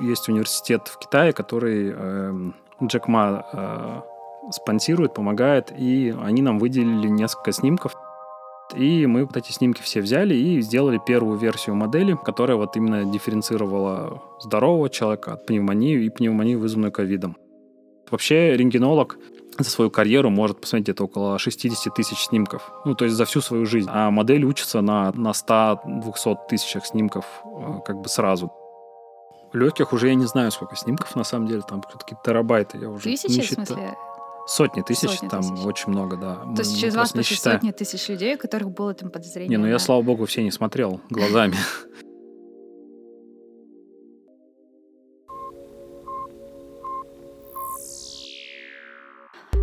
Есть университет в Китае, который э, Джек Ма спонсирует, помогает, и они нам выделили несколько снимков. И мы вот эти снимки все взяли и сделали первую версию модели, которая вот именно дифференцировала здорового человека от пневмонии и пневмонии, вызванную ковидом. Вообще рентгенолог за свою карьеру может посмотреть где-то около 60 тысяч снимков. Ну, то есть за всю свою жизнь. А модель учится на, на 100-200 тысячах снимков э, как бы сразу. Легких уже я не знаю, сколько снимков на самом деле. Там какие-то терабайты. Я уже Тысячи, не в считаю. смысле? Сотни тысяч, Сотни там тысяч. очень много, да. То есть через вас считаем. сотни тысяч людей, у которых было там подозрение. Не, ну я, слава богу, все не смотрел глазами.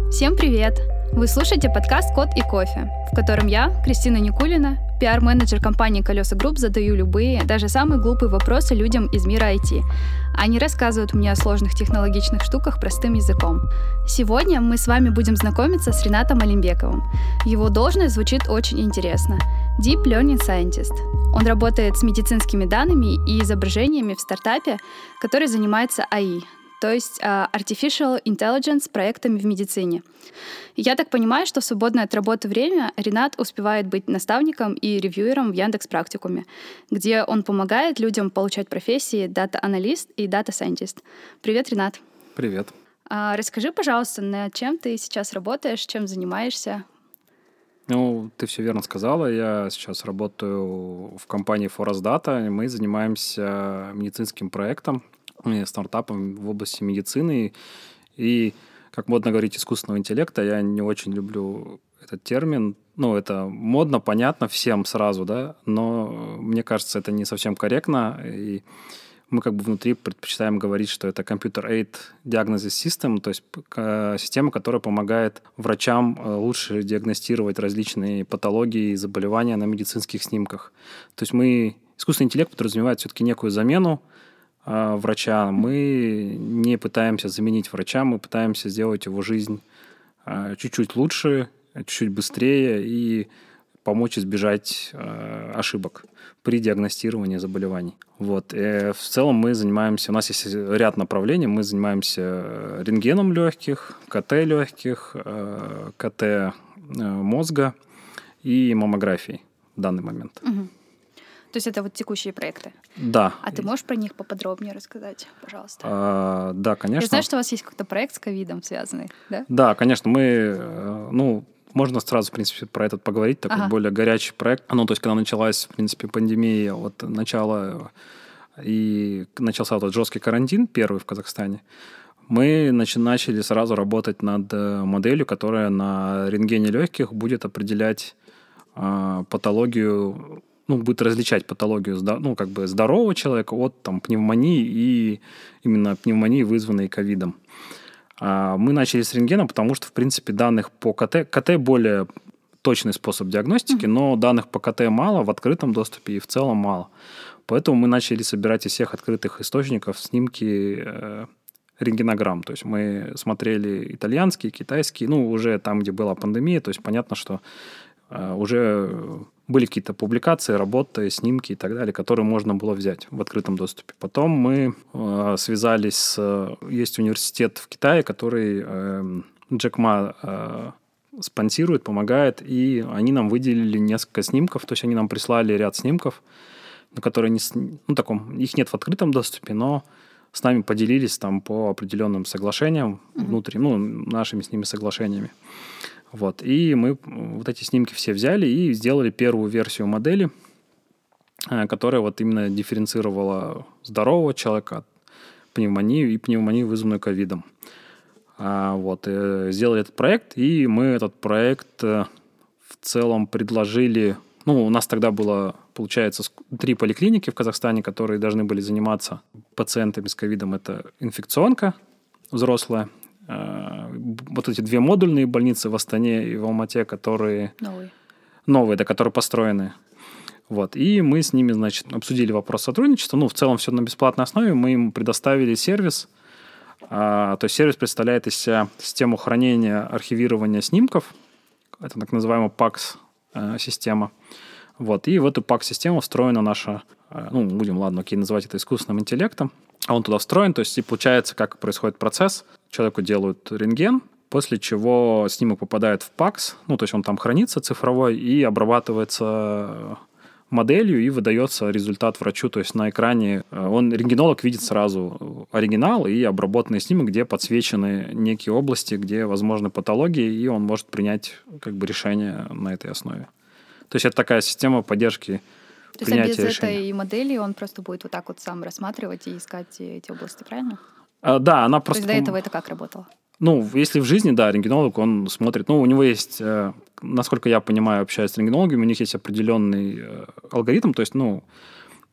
Всем привет! Вы слушаете подкаст «Кот и кофе», в котором я, Кристина Никулина, пиар-менеджер компании «Колеса Групп», задаю любые, даже самые глупые вопросы людям из мира IT. Они рассказывают мне о сложных технологичных штуках простым языком. Сегодня мы с вами будем знакомиться с Ренатом Алимбековым. Его должность звучит очень интересно. Deep Learning Scientist. Он работает с медицинскими данными и изображениями в стартапе, который занимается AI, то есть а, Artificial Intelligence проектами в медицине. Я так понимаю, что в свободное от работы время Ренат успевает быть наставником и ревьюером в Яндекс Практикуме, где он помогает людям получать профессии data analyst и data scientist. Привет, Ренат. Привет. А, расскажи, пожалуйста, над чем ты сейчас работаешь, чем занимаешься? Ну, ты все верно сказала. Я сейчас работаю в компании Forest Data. и Мы занимаемся медицинским проектом, стартапом в области медицины. И, как модно говорить, искусственного интеллекта, я не очень люблю этот термин. Ну, это модно, понятно всем сразу, да, но мне кажется, это не совсем корректно. И мы как бы внутри предпочитаем говорить, что это Computer Aid Diagnosis System, то есть э, система, которая помогает врачам э, лучше диагностировать различные патологии и заболевания на медицинских снимках. То есть мы, искусственный интеллект подразумевает все-таки некую замену врача. Мы не пытаемся заменить врача, мы пытаемся сделать его жизнь э, чуть-чуть лучше, чуть-чуть быстрее и помочь избежать э, ошибок при диагностировании заболеваний. Вот. Э, в целом мы занимаемся, у нас есть ряд направлений, мы занимаемся э, рентгеном легких, КТ легких, э, КТ мозга и маммографией в данный момент. Мгм. То есть это вот текущие проекты. Да. А ты можешь про них поподробнее рассказать, пожалуйста? А, да, конечно. Я знаю, что у вас есть какой-то проект с ковидом связанный, да? Да, конечно, мы, э, ну, можно сразу, в принципе, про этот поговорить, такой Ага. более горячий проект. Ну, то есть, когда началась, в принципе, пандемия, вот начало и начался вот этот жесткий карантин, первый в Казахстане, мы начали сразу работать над э, моделью, которая на рентгене легких будет определять а, патологию, ну, будет различать патологию, ну, как бы здорового человека от там пневмонии и именно пневмонии, вызванной ковидом. А, Мы начали с рентгена, потому что, в принципе, данных по КТ... КТ более точный способ диагностики, но данных по КТ мало, в открытом доступе и в целом мало. Поэтому мы начали собирать из всех открытых источников снимки э, рентгенограмм. То есть мы смотрели итальянские, китайские, ну, уже там, где была пандемия, то есть понятно, что уже были какие-то публикации, работы, снимки и так далее, которые можно было взять в открытом доступе. Потом мы э, связались с... э, Есть университет в Китае, который э, Джек Ма э, спонсирует, помогает, и они нам выделили несколько снимков, то есть они нам прислали ряд снимков, на которые не, ну, таком, их нет в открытом доступе, но с нами поделились там по определенным соглашениям внутри, ну, нашими с ними соглашениями. Вот. И мы вот эти снимки все взяли и сделали первую версию модели, э, которая вот именно дифференцировала здорового человека от пневмонии и пневмонии, вызванную ковидом. А, Вот. э, Сделали этот проект, и мы этот проект э, в целом предложили... Ну, у нас тогда было, получается, три поликлиники в Казахстане, которые должны были заниматься пациентами с ковидом. Это инфекционка взрослая, э, вот эти две модульные больницы в Астане и в Алмате, которые Новый. новые, да, которые построены. Вот. И мы с ними, значит, обсудили вопрос сотрудничества. Ну, в целом все на бесплатной основе. Мы им предоставили сервис. А, то есть сервис представляет из себя систему хранения, архивирования снимков. Это так называемая PAX-система. Вот. И в эту PAX-систему встроена наша э, ну, будем, ладно, окей, называть это искусственным интеллектом, а он туда встроен, то есть и получается, как происходит процесс. Человеку делают рентген, после чего снимок попадает в ПАКС, ну, то есть он там хранится цифровой и обрабатывается моделью и выдается результат врачу. То есть на экране э, он, рентгенолог, видит сразу оригинал и обработанный снимок, где подсвечены некие области, где возможны патологии, и он может принять как бы решение на этой основе. То есть это такая система поддержки то есть без решения. этой модели он просто будет вот так вот сам рассматривать и искать эти области, правильно? А, да, она просто... То есть до этого это как работало? Ну, если в жизни, да, рентгенолог, он смотрит, ну, у него есть, э, насколько я понимаю, общаясь с рентгенологами, у них есть определенный э, алгоритм, то есть, ну,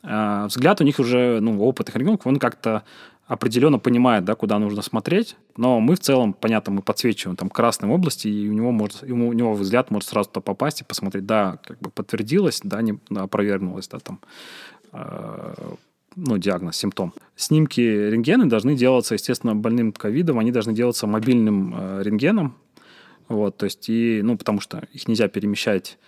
э, взгляд у них уже, ну, опытных рентгенологов, он как-то определенно понимает, да, куда нужно смотреть, но мы в целом, понятно, мы подсвечиваем там красные области, и у него может, ему, у него взгляд может сразу туда попасть и посмотреть, да, как бы подтвердилось, да, не опровергнулось, да, там, ну, диагноз, симптом. Снимки рентгена должны делаться, естественно, больным ковидом, они должны делаться мобильным э, рентгеном, вот, то есть, и, ну, потому что их нельзя перемещать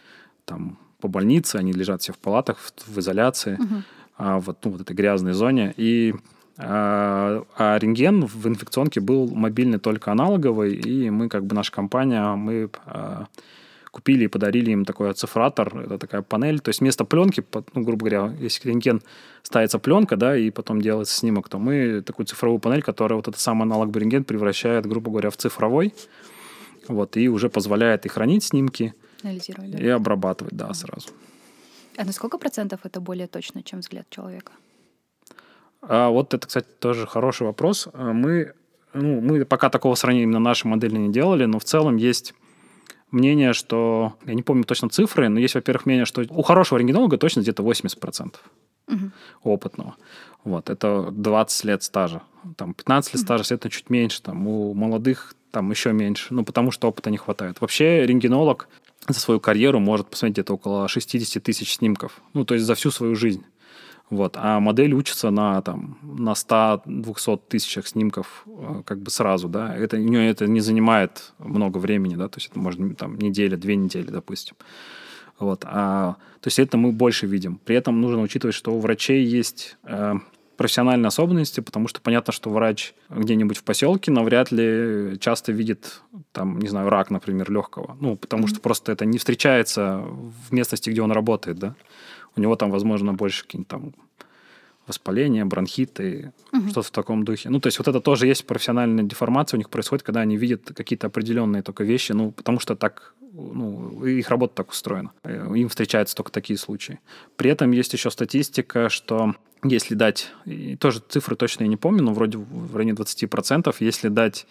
там по больнице, они лежат все в палатах, в, в изоляции, угу. а, вот, ну, вот этой грязной зоне, и а, а рентген в инфекционке был мобильный только аналоговый, и мы, как бы наша компания, мы а, купили и подарили им такой оцифратор, это такая панель, то есть вместо пленки, ну, грубо говоря, если рентген ставится пленка, да, и потом делается снимок, то мы такую цифровую панель, которая вот этот самый аналог рентген превращает, грубо говоря, в цифровой, вот, и уже позволяет и хранить снимки, и обрабатывать, да, сразу. А на сколько процентов это более точно, чем взгляд человека? А вот это, кстати, тоже хороший вопрос. Мы, ну, мы пока такого сравнения именно нашей модели не делали, но в целом есть мнение, что... Я не помню точно цифры, но есть, во-первых, мнение, что у хорошего рентгенолога точно где-то 80% угу. опытного. Вот, это 20 лет стажа. Там 15 лет стажа, это чуть меньше. Там, у молодых там еще меньше. Ну, потому что опыта не хватает. Вообще рентгенолог за свою карьеру может посмотреть где-то около 60 тысяч снимков. Ну, то есть за всю свою жизнь. Вот. А модель учится на, там, на 100-200 тысячах снимков э, как бы сразу, да. Это, у нее это не занимает много времени, да, то есть это может там неделя, две недели, допустим. Вот. А, то есть это мы больше видим. При этом нужно учитывать, что у врачей есть э, профессиональные особенности, потому что понятно, что врач где-нибудь в поселке навряд ли часто видит, там, не знаю, рак, например, легкого. Ну, потому mm-hmm. что просто это не встречается в местности, где он работает, да у него там, возможно, больше какие-нибудь там воспаления, бронхиты, угу. что-то в таком духе. Ну, то есть вот это тоже есть профессиональная деформация у них происходит, когда они видят какие-то определенные только вещи, ну, потому что так, ну, их работа так устроена. Э, им встречаются только такие случаи. При этом есть еще статистика, что если дать, тоже цифры точно я не помню, но вроде в районе 20%, если дать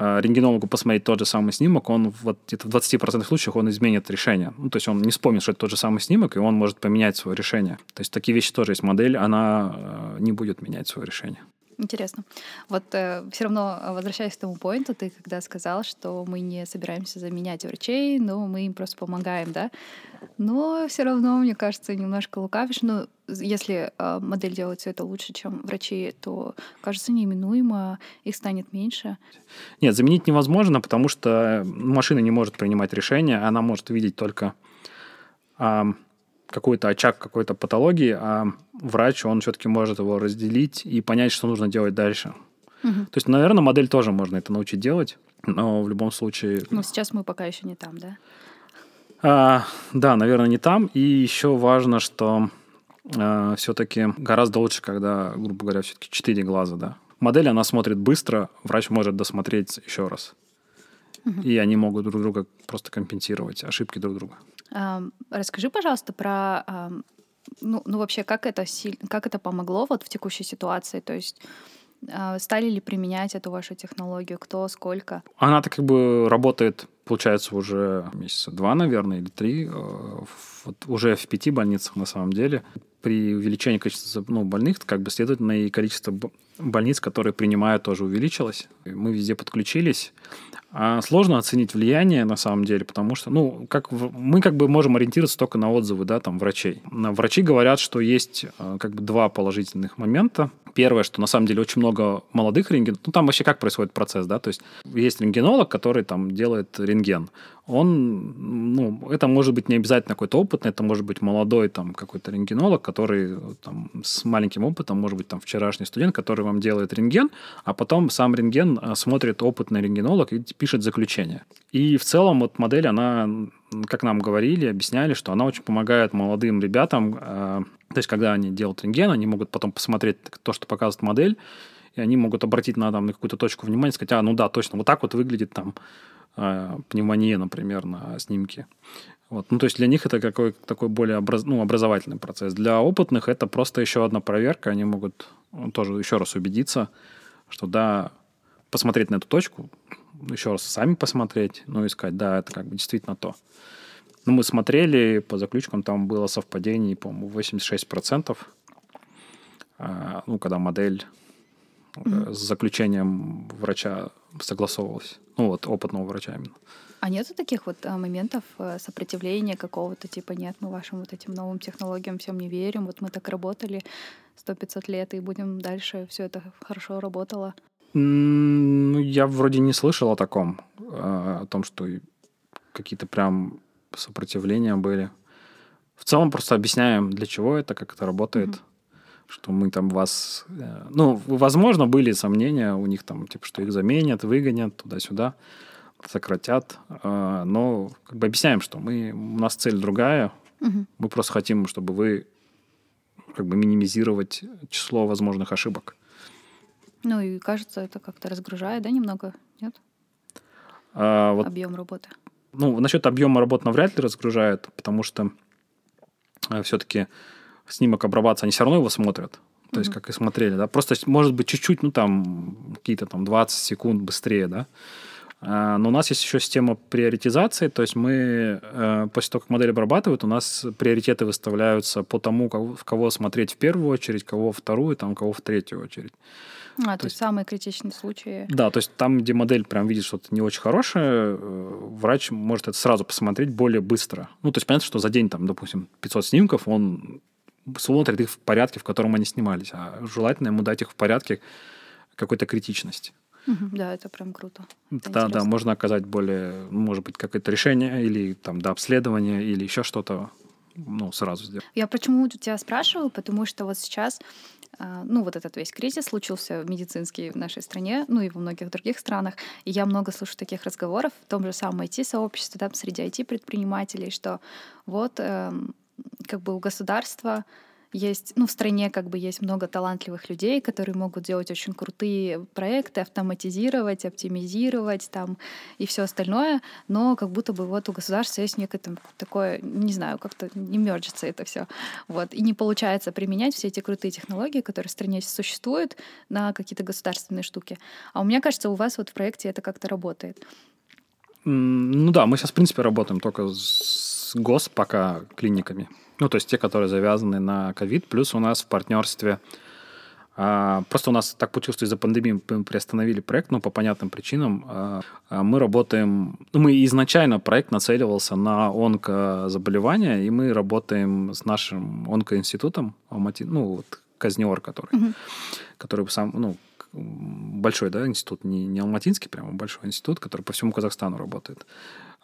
рентгенологу посмотреть тот же самый снимок, он вот где-то в 20% случаев он изменит решение. Ну, то есть он не вспомнит, что это тот же самый снимок, и он может поменять свое решение. То есть такие вещи тоже есть. Модель, она э, не будет менять свое решение. Интересно. Вот э, все равно, возвращаясь к тому поинту, ты когда сказал, что мы не собираемся заменять врачей, но мы им просто помогаем, да? Но все равно, мне кажется, немножко лукавишь. Ну, если э, модель делает все это лучше, чем врачи, то, кажется, неименуемо их станет меньше. Нет, заменить невозможно, потому что машина не может принимать решения, она может видеть только э, какой-то очаг какой-то патологии, а врач, он все-таки может его разделить и понять, что нужно делать дальше. Угу. То есть, наверное, модель тоже можно это научить делать, но в любом случае... Ну, сейчас мы пока еще не там, да? А, да, наверное, не там. И еще важно, что а, все-таки гораздо лучше, когда, грубо говоря, все-таки четыре глаза, да. Модель, она смотрит быстро, врач может досмотреть еще раз. Угу. И они могут друг друга просто компенсировать ошибки друг друга. Расскажи, пожалуйста, про ну, ну вообще, как это, как это помогло вот в текущей ситуации? То есть а, стали ли применять эту вашу технологию? Кто, сколько? Она так как бы работает, получается, уже месяца два, наверное, или три. Э, вот уже в пяти больницах на самом деле. При увеличении количества ну, больных, как бы, следовательно, и количество больниц, которые принимают, тоже увеличилось. Мы везде подключились. А сложно оценить влияние на самом деле, потому что, ну, как в, мы как бы можем ориентироваться только на отзывы, да, там, врачей. Врачи говорят, что есть э, как бы два положительных момента. Первое, что на самом деле очень много молодых рентгенологов. Ну, там вообще как происходит процесс, да? То есть есть рентгенолог, который там делает рентген. Он, ну, это может быть не обязательно какой-то опытный, это может быть молодой там какой-то рентгенолог, который там с маленьким опытом, может быть, там вчерашний студент, который вам делает рентген, а потом сам рентген э, смотрит опытный рентгенолог и пишет заключение. И в целом вот модель, она, как нам говорили, объясняли, что она очень помогает молодым ребятам э, то есть, когда они делают рентген, они могут потом посмотреть то, что показывает модель, и они могут обратить на, там, на какую-то точку внимания, сказать, а, ну да, точно, вот так вот выглядит там э, пневмония, например, на снимке. Вот. Ну, то есть для них это какой такой более образ, ну, образовательный процесс. Для опытных это просто еще одна проверка. Они могут ну, тоже еще раз убедиться, что да, посмотреть на эту точку, еще раз сами посмотреть, ну, и сказать, да, это как бы действительно то. Ну, мы смотрели, по заключкам там было совпадение, по-моему, 86%. А, ну, когда модель mm-hmm. с заключением врача согласовывалась. Ну, вот, опытного врача именно. А нету таких вот а, моментов э, сопротивления какого-то, типа, нет, мы вашим вот этим новым технологиям всем не верим, вот мы так работали сто пятьсот лет, и будем дальше, все это хорошо работало? Ну, я вроде не слышал о таком, о том, что какие-то прям сопротивления были. В целом просто объясняем, для чего это, как это работает. Mm-hmm. Что мы там вас... Э, ну, возможно, были сомнения у них там, типа, что их заменят, выгонят туда-сюда, сократят. А, но как бы объясняем, что мы, у нас цель другая. Mm-hmm. Мы просто хотим, чтобы вы как бы минимизировать число возможных ошибок. Ну и кажется, это как-то разгружает, да, немного, нет? А, вот Объем работы. Ну, насчет объема работ навряд ли разгружает, потому что э, все-таки снимок обрабатывается, они все равно его смотрят. То mm-hmm. есть, как и смотрели, да. Просто, может быть, чуть-чуть, ну, там, какие-то там 20 секунд быстрее, да. А, но у нас есть еще система приоритизации, то есть мы, э, после того, как модель обрабатывают, у нас приоритеты выставляются по тому, кого, в кого смотреть в первую очередь, кого во вторую, там, кого в третью очередь. А, то, то есть самые критичные случаи. Да, то есть там, где модель прям видит что-то не очень хорошее, э, врач может это сразу посмотреть более быстро. Ну, то есть понятно, что за день, там, допустим, 500 снимков, он смотрит их в порядке, в котором они снимались. А желательно ему дать их в порядке какой-то критичности. да, это прям круто. Это да, интересно. да, можно оказать более, может быть, какое-то решение или там до обследования или еще что-то ну, сразу сделать. Я почему тебя спрашиваю, потому что вот сейчас ну, вот этот весь кризис случился медицинский в нашей стране, ну и во многих других странах. И я много слышу таких разговоров в том же самом IT-сообществе, да, среди IT-предпринимателей, что вот эм, как бы у государства есть, ну, в стране как бы есть много талантливых людей, которые могут делать очень крутые проекты, автоматизировать, оптимизировать там и все остальное, но как будто бы вот у государства есть некое там такое, не знаю, как-то не мерджится это все. Вот. И не получается применять все эти крутые технологии, которые в стране существуют, на какие-то государственные штуки. А у меня кажется, у вас вот в проекте это как-то работает. Ну да, мы сейчас, в принципе, работаем только с гос пока клиниками. Ну, то есть те, которые завязаны на ковид. Плюс у нас в партнерстве а, Просто у нас так получилось, что из-за пандемии мы приостановили проект, но по понятным причинам а, а, мы работаем... Ну, мы изначально проект нацеливался на онкозаболевания, и мы работаем с нашим онкоинститутом, ну, вот Казниор, который, угу. который сам, ну, большой, да, институт, не, не алматинский прямо, большой институт, который по всему Казахстану работает.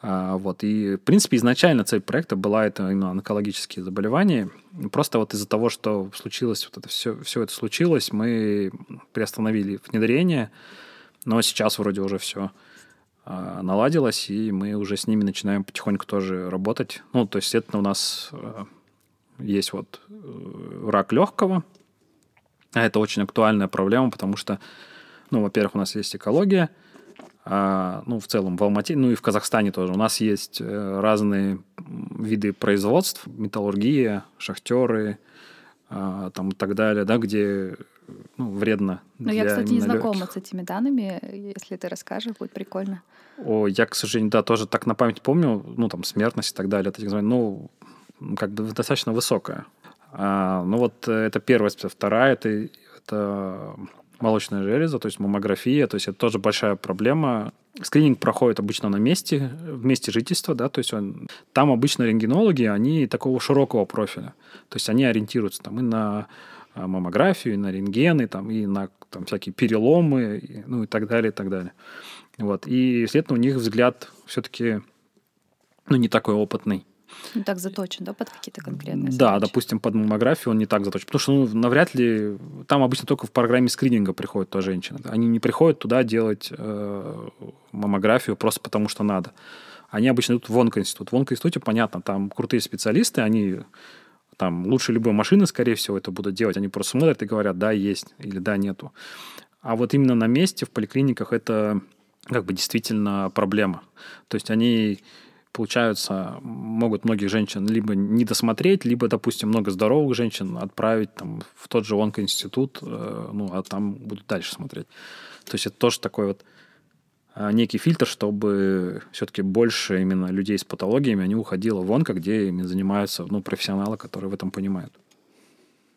А, вот. И, в принципе, изначально цель проекта была это именно онкологические заболевания. Просто вот из-за того, что случилось, вот это все, все это случилось, мы приостановили внедрение, но сейчас вроде уже все а, наладилось, и мы уже с ними начинаем потихоньку тоже работать. Ну, то есть это у нас а, есть вот э, рак легкого, а это очень актуальная проблема, потому что, ну, во-первых, у нас есть экология – ну, в целом в Алмате, ну и в Казахстане тоже. У нас есть э, разные виды производств, металлургия, шахтеры, а, там и так далее, да, где ну, вредно. Но я, кстати, не знакома легких. с этими данными. Если ты расскажешь, будет прикольно. О, я, к сожалению, да, тоже так на память помню, ну, там, смертность и так далее, это, ну, как бы достаточно высокая. А, ну, вот это первая, вторая, это, это молочная железа, то есть маммография, то есть это тоже большая проблема. Скрининг проходит обычно на месте, в месте жительства, да, то есть он, там обычно рентгенологи, они такого широкого профиля, то есть они ориентируются там и на а, маммографию, и на рентгены, там, и на там, всякие переломы, и, ну и так далее, и так далее. Вот. И, следовательно, у них взгляд все-таки ну, не такой опытный. Не так заточен, да, под какие-то конкретные Да, задачи? допустим, под маммографию он не так заточен. Потому что, ну, навряд ли... Там обычно только в программе скрининга приходят туда женщины. Они не приходят туда делать э, маммографию просто потому, что надо. Они обычно идут в онкоинститут. В онкоинституте, понятно, там крутые специалисты, они там лучше любой машины, скорее всего, это будут делать. Они просто смотрят и говорят, да, есть или да, нету. А вот именно на месте в поликлиниках это как бы действительно проблема. То есть они получаются, могут многих женщин либо не досмотреть, либо, допустим, много здоровых женщин отправить там, в тот же онкоинститут, э, ну, а там будут дальше смотреть. То есть это тоже такой вот э, некий фильтр, чтобы все-таки больше именно людей с патологиями, они уходило в онко, где ими занимаются ну, профессионалы, которые в этом понимают.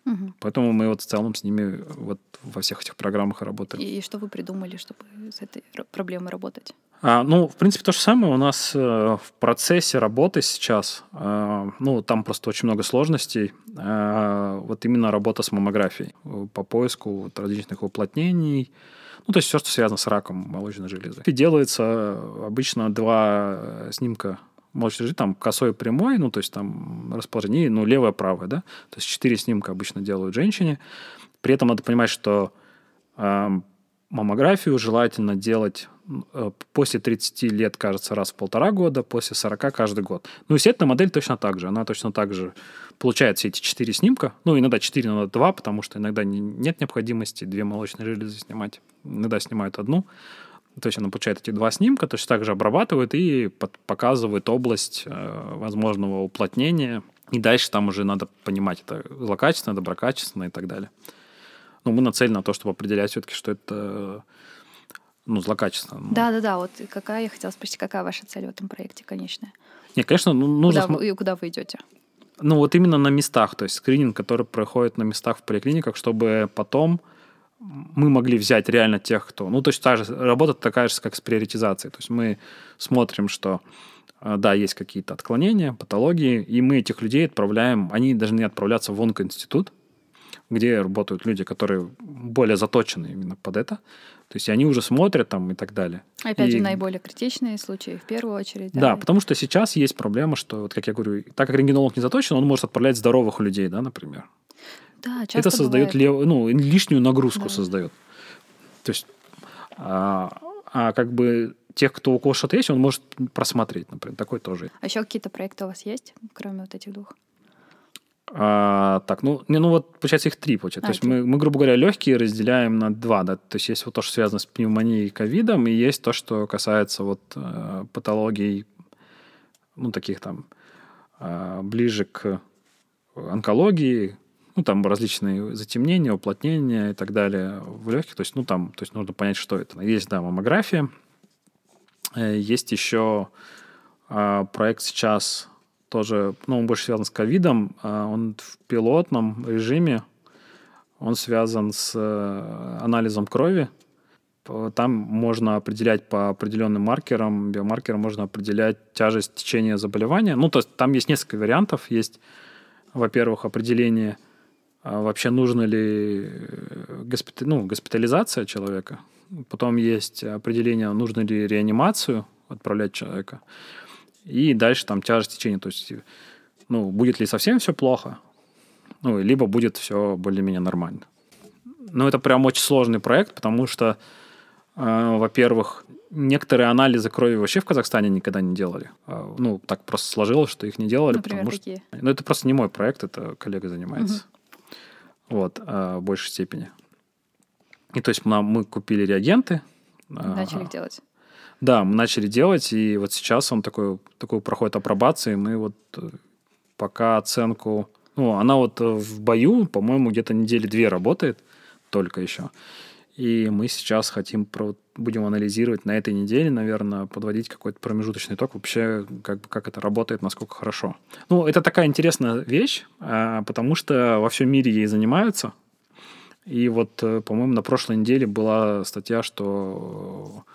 Угу. Поэтому мы вот в целом с ними вот во всех этих программах работаем. И что вы придумали, чтобы с этой проблемой работать? А, ну, в принципе, то же самое у нас э, в процессе работы сейчас. Э, ну, там просто очень много сложностей. Э, вот именно работа с маммографией по поиску вот, различных уплотнений. Ну, то есть все, что связано с раком молочной железы. И делается обычно два снимка молочной железы, там косой и прямой, ну, то есть там расположение, ну, левое, правое, да. То есть четыре снимка обычно делают женщине. При этом надо понимать, что маммографию желательно делать э, после 30 лет, кажется, раз в полтора года, после 40 каждый год. Ну, естественно, модель точно так же. Она точно так же получает все эти четыре снимка. Ну, иногда 4, иногда 2, потому что иногда нет необходимости две молочные железы снимать. Иногда снимают одну. То есть она получает эти два снимка, точно так же обрабатывает и под, показывает область э, возможного уплотнения. И дальше там уже надо понимать, это злокачественно, доброкачественно и так далее. Но мы нацелены на то, чтобы определять все-таки, что это ну, злокачественно. Да, да, да. Вот какая я хотела спросить, какая ваша цель в этом проекте конечная? Не, конечно, ну, нужно. Куда вы, куда вы идете? Ну, вот именно на местах, то есть скрининг, который проходит на местах в поликлиниках, чтобы потом мы могли взять реально тех, кто... Ну, то есть та же, работа такая же, как с приоритизацией. То есть мы смотрим, что э, да, есть какие-то отклонения, патологии, и мы этих людей отправляем, они должны отправляться в онкоинститут, где работают люди, которые более заточены именно под это. То есть они уже смотрят там и так далее. Опять и... же, наиболее критичные случаи в первую очередь. Да, да, потому что сейчас есть проблема, что, вот как я говорю, так как рентгенолог не заточен, он может отправлять здоровых людей, да, например. Да, часто Это создает лев... ну, лишнюю нагрузку да. создает. То есть, а, а как бы тех, кто у кого что-то есть, он может просмотреть, например, такой тоже. А еще какие-то проекты у вас есть, кроме вот этих двух? А, так, ну, не, ну вот, получается, их три, получается. А, то есть мы, мы, грубо говоря, легкие разделяем на два, да. То есть есть вот то, что связано с пневмонией и ковидом, и есть то, что касается вот э, патологий, ну, таких там, э, ближе к онкологии, ну, там различные затемнения, уплотнения и так далее в легких. То есть, ну, там, то есть нужно понять, что это. Есть, да, маммография. Э, есть еще э, проект сейчас тоже, ну, он больше связан с ковидом, а он в пилотном режиме, он связан с э, анализом крови. Там можно определять по определенным маркерам, биомаркерам можно определять тяжесть течения заболевания. Ну, то есть там есть несколько вариантов. Есть, во-первых, определение, а вообще нужно ли э, госпитали... ну, госпитализация человека. Потом есть определение, нужно ли реанимацию отправлять человека. И дальше там тяжесть течения. То есть, ну, будет ли совсем все плохо, ну, либо будет все более-менее нормально. Но это прям очень сложный проект, потому что, э, во-первых, некоторые анализы крови вообще в Казахстане никогда не делали. Э, ну, так просто сложилось, что их не делали. Например, потому какие? что... Ну, это просто не мой проект, это коллега занимается. Угу. Вот, э, в большей степени. И то есть мы, мы купили реагенты. Начали их делать. Да, мы начали делать, и вот сейчас он такой, такой проходит апробации. Мы вот э, пока оценку... Ну, она вот э, в бою, по-моему, где-то недели две работает только еще. И мы сейчас хотим, будем анализировать на этой неделе, наверное, подводить какой-то промежуточный итог вообще, как, как это работает, насколько хорошо. Ну, это такая интересная вещь, а, потому что во всем мире ей занимаются. И вот, э, по-моему, на прошлой неделе была статья, что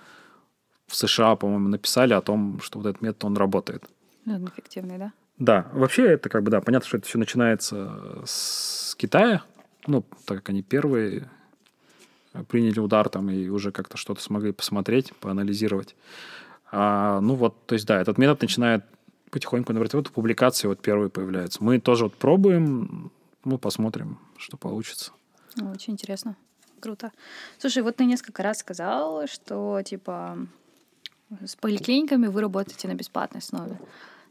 в США, по-моему, написали о том, что вот этот метод, он работает. Он эффективный, да? Да. Вообще это как бы, да, понятно, что это все начинается с Китая, ну, так как они первые приняли удар там и уже как-то что-то смогли посмотреть, поанализировать. А, ну вот, то есть да, этот метод начинает потихоньку набирать. Вот публикации вот первые появляются. Мы тоже вот пробуем, ну, посмотрим, что получится. Очень интересно. Круто. Слушай, вот ты несколько раз сказал, что типа с поликлиниками вы работаете на бесплатной основе,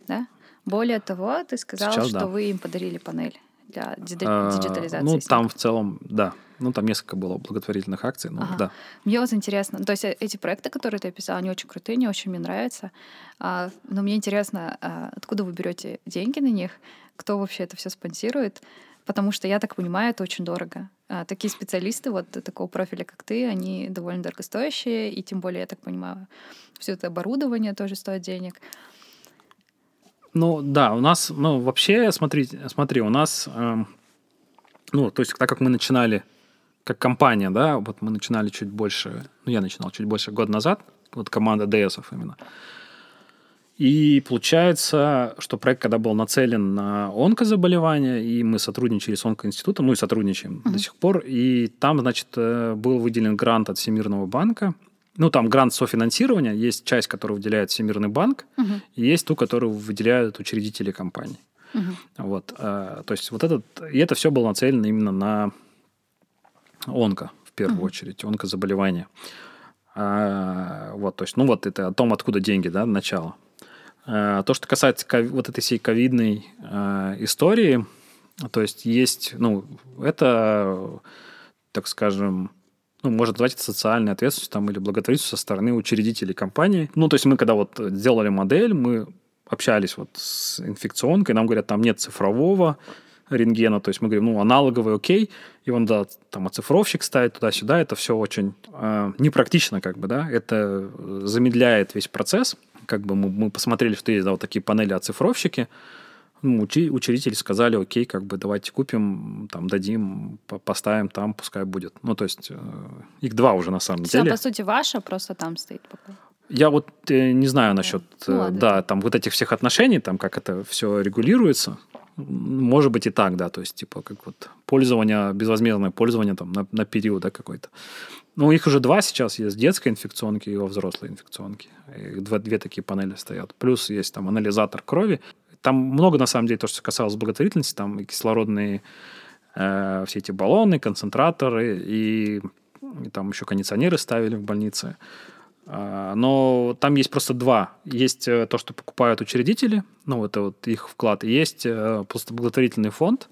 да? Более того, ты сказал, Сейчас, что да. вы им подарили панель для диджитализации. А, ну, там в целом, да. Ну, там несколько было благотворительных акций, ну, ага. да. Мне вот интересно, то есть э, эти проекты, которые ты описал, они очень крутые, они очень мне нравятся. А, но мне интересно, а, откуда вы берете деньги на них, кто вообще это все спонсирует, потому что, я так понимаю, это очень дорого. А, такие специалисты вот такого профиля, как ты, они довольно дорогостоящие, и тем более, я так понимаю, все это оборудование тоже стоит денег. Ну, да, у нас, ну, вообще, смотри, смотри у нас, э, ну, то есть, так как мы начинали как компания, да, вот мы начинали чуть больше, ну, я начинал чуть больше год назад, вот команда ds именно. И получается, что проект, когда был нацелен на онкозаболевания, и мы сотрудничали с онкоинститутом, ну и сотрудничаем uh-huh. до сих пор, и там, значит, э, был выделен грант от Всемирного банка, ну, там грант софинансирования, есть часть, которую выделяет Всемирный банк, uh-huh. и есть ту, которую выделяют учредители компании. Uh-huh. Вот, э, то есть вот этот, и это все было нацелено именно на онко, в первую uh-huh. очередь, онкозаболевания. А, вот, то есть, ну вот это о том, откуда деньги, да, начало. А, то, что касается вот этой всей ковидной а, истории, то есть есть, ну, это, так скажем, ну, можно назвать это социальной ответственностью там, или благотворительностью со стороны учредителей компании. Ну, то есть мы когда вот сделали модель, мы общались вот с инфекционкой, нам говорят, там нет цифрового рентгена, то есть мы говорим, ну, аналоговый, окей, и он, да, там, оцифровщик ставит туда-сюда, это все очень э, непрактично, как бы, да, это замедляет весь процесс, как бы мы, мы посмотрели, что есть, да, вот такие панели оцифровщики, ну, учи, учредители сказали, окей, как бы давайте купим, там, дадим, поставим там, пускай будет. Ну, то есть э, их два уже на самом Все, деле. по сути, ваша просто там стоит пока. Я вот э, не знаю насчет, ну, ладно, да, там вот этих всех отношений, там как это все регулируется. Может быть и так, да, то есть типа как вот пользование, безвозмездное пользование там на, на период да, какой-то. Ну, их уже два сейчас есть, детской инфекционки и взрослой инфекционки. Их два, две такие панели стоят. Плюс есть там анализатор крови. Там много, на самом деле, то, что касалось благотворительности, там и кислородные э, все эти баллоны, концентраторы, и, и там еще кондиционеры ставили в больнице. А, но там есть просто два. Есть э, то, что покупают учредители, ну, это вот их вклад, и есть э, просто благотворительный фонд,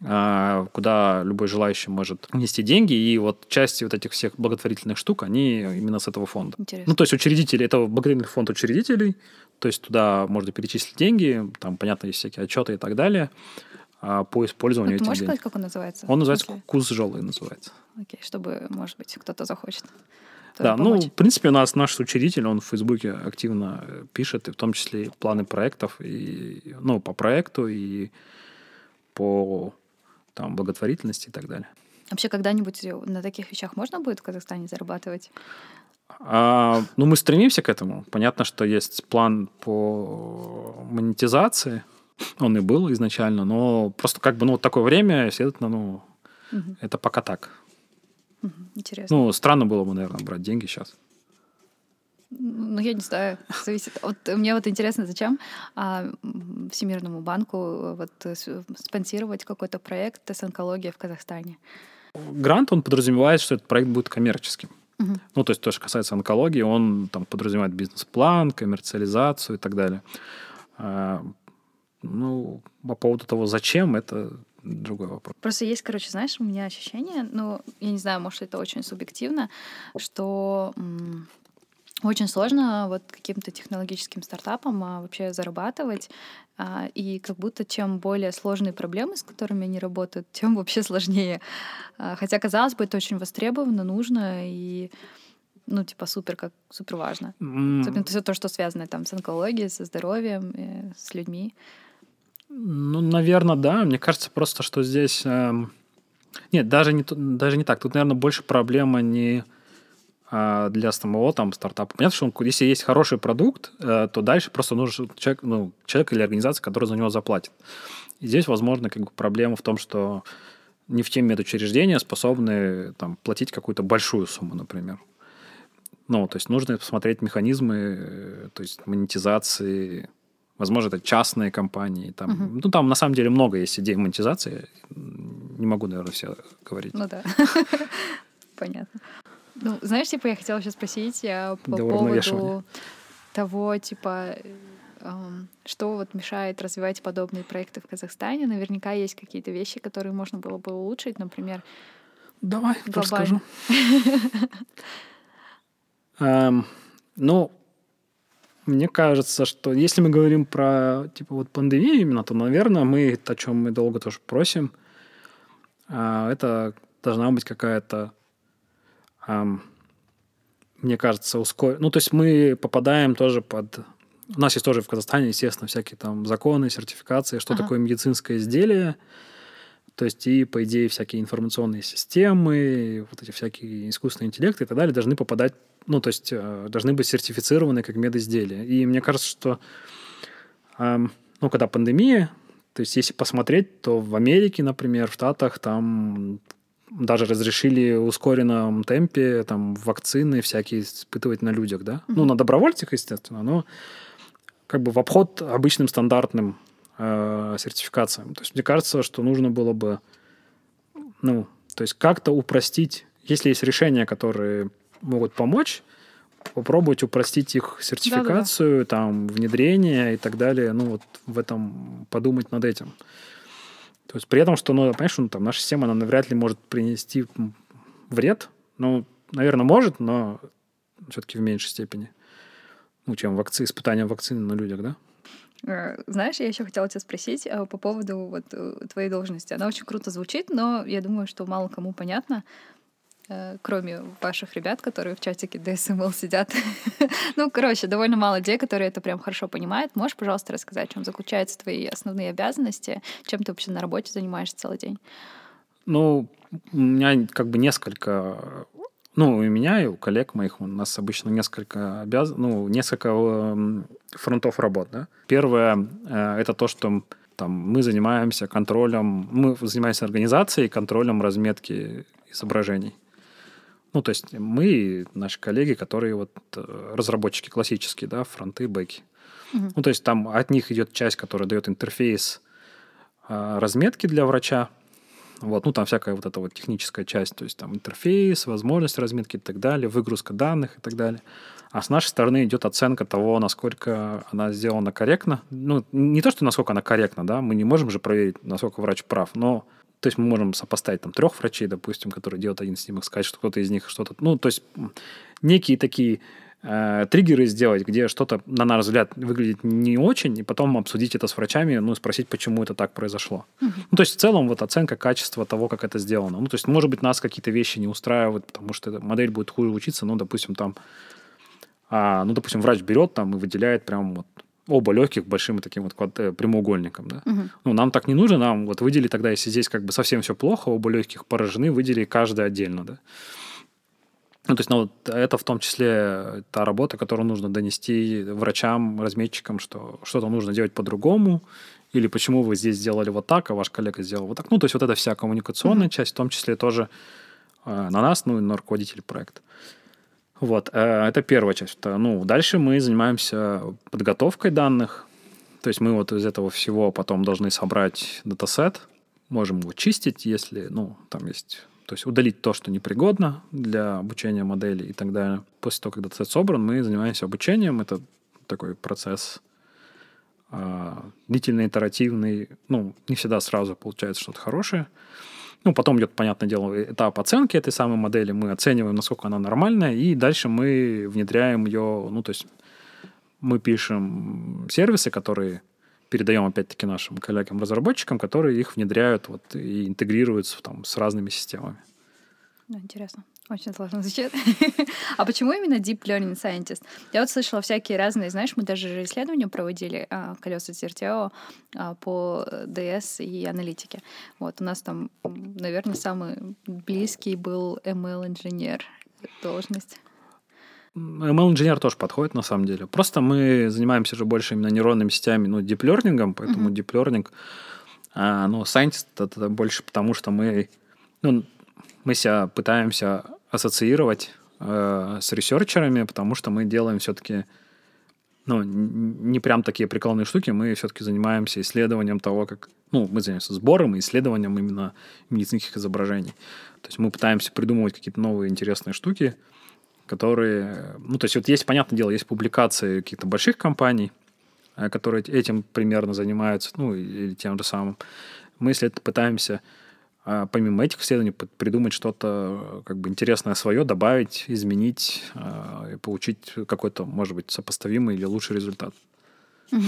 куда любой желающий может внести деньги, и вот части вот этих всех благотворительных штук, они именно с этого фонда. Интересно. Ну, то есть учредители, это благотворительный фонд учредителей, то есть туда можно перечислить деньги, там, понятно, есть всякие отчеты и так далее а, по использованию ну, этих можешь денег. сказать, как он называется? Он называется okay. «Кус желый» называется. Окей, okay, чтобы, может быть, кто-то захочет. Да, ну, помочь. ну, в принципе, у нас наш учредитель, он в Фейсбуке активно э, пишет, и в том числе и планы проектов, и, ну, по проекту, и по там, благотворительности и так далее. Вообще, когда-нибудь на таких вещах можно будет в Казахстане зарабатывать? А, ну, мы стремимся к этому. Понятно, что есть план по монетизации. Он и был изначально, но просто как бы, ну, вот такое время, следовательно, ну, угу. это пока так. Интересно. Ну, странно было бы, наверное, брать деньги сейчас. Ну, я не знаю, зависит. Вот мне вот интересно, зачем а, Всемирному банку вот спонсировать какой-то проект с онкологией в Казахстане? Грант, он подразумевает, что этот проект будет коммерческим. Угу. Ну, то есть то, что касается онкологии, он там подразумевает бизнес-план, коммерциализацию и так далее. А, ну, по поводу того, зачем, это другой вопрос. Просто есть, короче, знаешь, у меня ощущение, ну, я не знаю, может, это очень субъективно, что очень сложно вот каким-то технологическим стартапам а, вообще зарабатывать, а, и как будто чем более сложные проблемы, с которыми они работают, тем вообще сложнее. А, хотя, казалось бы, это очень востребовано, нужно, и ну, типа, супер, как супер важно. Mm. Особенно все то, что связано там с онкологией, со здоровьем, э, с людьми. Ну, наверное, да. Мне кажется просто, что здесь... Э, нет, даже не, даже не так. Тут, наверное, больше проблема не для самого там стартапа. Понятно, что он, если есть хороший продукт, э, то дальше просто нужен человек, ну, человек или организация, которая за него заплатит. И здесь, возможно, как бы проблема в том, что не в те медучреждения способны там, платить какую-то большую сумму, например. Ну, то есть нужно посмотреть механизмы, э, то есть монетизации, возможно, это частные компании. Там, uh-huh. Ну, там на самом деле много есть идей монетизации. Не могу, наверное, все говорить. Ну да. Понятно. Ну, знаешь, типа, я хотела сейчас спросить я по поводу того, типа, что вот мешает развивать подобные проекты в Казахстане? Наверняка есть какие-то вещи, которые можно было бы улучшить, например. Давай, расскажу. Эм, ну, мне кажется, что если мы говорим про типа вот пандемию именно, то, наверное, мы, о чем мы долго тоже просим, э, это должна быть какая-то, мне кажется, ускор... Ну, то есть мы попадаем тоже под у нас есть тоже в Казахстане, естественно, всякие там законы, сертификации, что ага. такое медицинское изделие. То есть и, по идее, всякие информационные системы, вот эти всякие искусственные интеллекты и так далее должны попадать, ну, то есть э, должны быть сертифицированы как медизделия. И мне кажется, что, ну, когда пандемия, то есть если посмотреть, то в Америке, например, в Штатах, там даже разрешили в ускоренном темпе там вакцины всякие испытывать на людях, да? Mm-hmm. Ну, на добровольцах, естественно, но как бы в обход обычным стандартным э, сертификациям. То есть мне кажется, что нужно было бы, ну, то есть как-то упростить, если есть решения, которые могут помочь, попробовать упростить их сертификацию, Да-да-да. там, внедрение и так далее. Ну, вот в этом подумать над этим. То есть при этом, что, ну, понимаешь, ну, там, наша система, она навряд ли может принести вред. Ну, наверное, может, но все-таки в меньшей степени ну, чем вакци... испытания вакцины на людях, да? Э, знаешь, я еще хотела тебя спросить э, по поводу вот э, твоей должности. Она очень круто звучит, но я думаю, что мало кому понятно, кроме ваших ребят, которые в чатике DSML сидят. ну, короче, довольно мало людей, которые это прям хорошо понимают. Можешь, пожалуйста, рассказать, чем заключаются твои основные обязанности, чем ты вообще на работе занимаешься целый день? Ну, у меня как бы несколько ну, и меня, и у коллег моих, у нас обычно несколько обяз... ну, несколько эм, фронтов работ. Да? Первое э, это то, что там, мы занимаемся контролем, мы занимаемся организацией контролем разметки изображений. Ну, то есть мы и наши коллеги, которые вот э, разработчики классические, да, фронты, бэки. Угу. Ну, то есть там от них идет часть, которая дает интерфейс э, разметки для врача, вот, ну, там всякая вот эта вот техническая часть, то есть там интерфейс, возможность разметки и так далее, выгрузка данных и так далее. А с нашей стороны идет оценка того, насколько она сделана корректно. Ну, не то, что насколько она корректна, да, мы не можем же проверить, насколько врач прав, но то есть мы можем сопоставить там трех врачей, допустим, которые делают один снимок, сказать, что кто-то из них что-то... Ну, то есть некие такие э, триггеры сделать, где что-то, на наш взгляд, выглядит не очень, и потом обсудить это с врачами, ну, спросить, почему это так произошло. Угу. Ну, то есть в целом вот оценка качества того, как это сделано. Ну, то есть, может быть, нас какие-то вещи не устраивают, потому что эта модель будет хуже учиться, ну, допустим, там, а, ну, допустим, врач берет там и выделяет прям вот оба легких большим таким вот. Э, прямоугольником, да. Угу. Ну, нам так не нужно, нам вот выдели тогда, если здесь как бы совсем все плохо, оба легких поражены, выдели каждый отдельно, да. Ну, то есть, ну, вот это в том числе та работа, которую нужно донести врачам, разметчикам, что что-то нужно делать по-другому, или почему вы здесь сделали вот так, а ваш коллега сделал вот так. Ну, то есть вот эта вся коммуникационная mm-hmm. часть, в том числе тоже э, на нас, ну, и на руководителей проекта. Вот, э, это первая часть. Ну, дальше мы занимаемся подготовкой данных. То есть мы вот из этого всего потом должны собрать датасет, можем его чистить, если, ну, там есть то есть удалить то, что непригодно для обучения модели и так далее. После того, когда датасет собран, мы занимаемся обучением. Это такой процесс э, длительный, итеративный. Ну, не всегда сразу получается что-то хорошее. Ну, потом идет, понятное дело, этап оценки этой самой модели. Мы оцениваем, насколько она нормальная, и дальше мы внедряем ее, ну, то есть мы пишем сервисы, которые передаем опять-таки нашим коллегам-разработчикам, которые их внедряют вот, и интегрируются там, с разными системами. Ну, интересно. Очень сложно звучит. а почему именно Deep Learning Scientist? Я вот слышала всякие разные, знаешь, мы даже же исследования проводили, а, колеса Тертео, а, по DS и аналитике. Вот у нас там, наверное, самый близкий был ML-инженер должность. ML-инженер тоже подходит, на самом деле. Просто мы занимаемся же больше именно нейронными сетями, ну, диплернингом, поэтому mm-hmm. deep learning А, ну, scientist — это больше потому, что мы, ну, мы себя пытаемся ассоциировать э, с ресерчерами, потому что мы делаем все-таки ну, не прям такие прикольные штуки, мы все-таки занимаемся исследованием того, как... Ну, мы занимаемся сбором и исследованием именно медицинских изображений. То есть мы пытаемся придумывать какие-то новые интересные штуки, которые... Ну, то есть вот есть, понятное дело, есть публикации каких-то больших компаний, э, которые этим примерно занимаются, ну, или тем же самым. Мы, если это пытаемся а помимо этих исследований придумать что-то как бы интересное свое, добавить, изменить а, и получить какой-то, может быть, сопоставимый или лучший результат. Угу.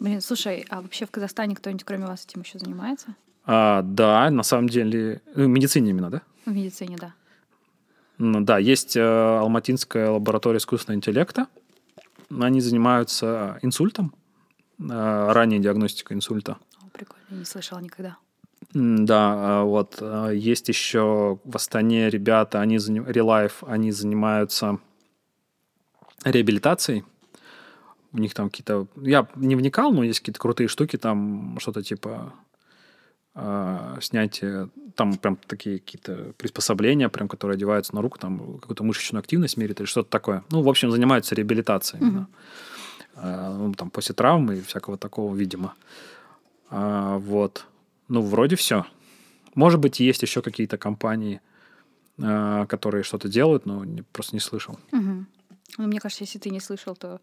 Блин, слушай, а вообще в Казахстане кто-нибудь кроме вас этим еще занимается? А, да, на самом деле, в медицине именно, да? В медицине, да. Ну, да, есть э, Алматинская лаборатория искусственного интеллекта. Они занимаются инсультом, э, ранней диагностикой инсульта. О, прикольно, не слышала никогда. Да, а вот а, есть еще в Астане ребята, они Relife, они занимаются реабилитацией. У них там какие-то... Я не вникал, но есть какие-то крутые штуки, там что-то типа э, снятие... Там прям такие какие-то приспособления, прям, которые одеваются на руку, там какую-то мышечную активность меряют или что-то такое. Ну, в общем, занимаются реабилитацией. Mm-hmm. Э, ну, там, после травмы и всякого такого, видимо. А, вот. Ну, вроде все. Может быть, есть еще какие-то компании, э, которые что-то делают, но просто не слышал. Угу. Ну, мне кажется, если ты не слышал, то...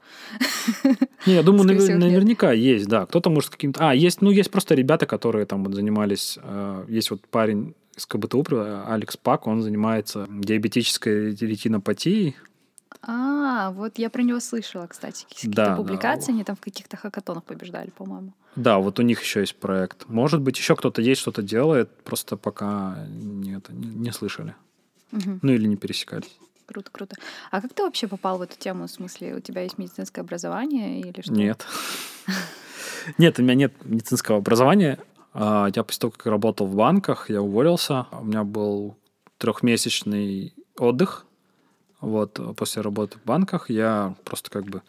Не, я думаю, навер- наверняка есть, да. Кто-то может каким-то... А, есть, ну, есть просто ребята, которые там вот занимались... Э, есть вот парень из КБТУ, Алекс Пак, он занимается диабетической ретинопатией. А, вот я про него слышала, кстати. Какие-то да, публикации, да. они там в каких-то хакатонах побеждали, по-моему. Да, вот у них еще есть проект. Может быть, еще кто-то есть, что-то делает, просто пока нет, не, слышали. Угу. Ну или не пересекались. Круто, круто. А как ты вообще попал в эту тему? В смысле, у тебя есть медицинское образование или что? Нет. Нет, у меня нет медицинского образования. А, я после того, как работал в банках, я уволился. У меня был трехмесячный отдых вот, после работы в банках я просто как бы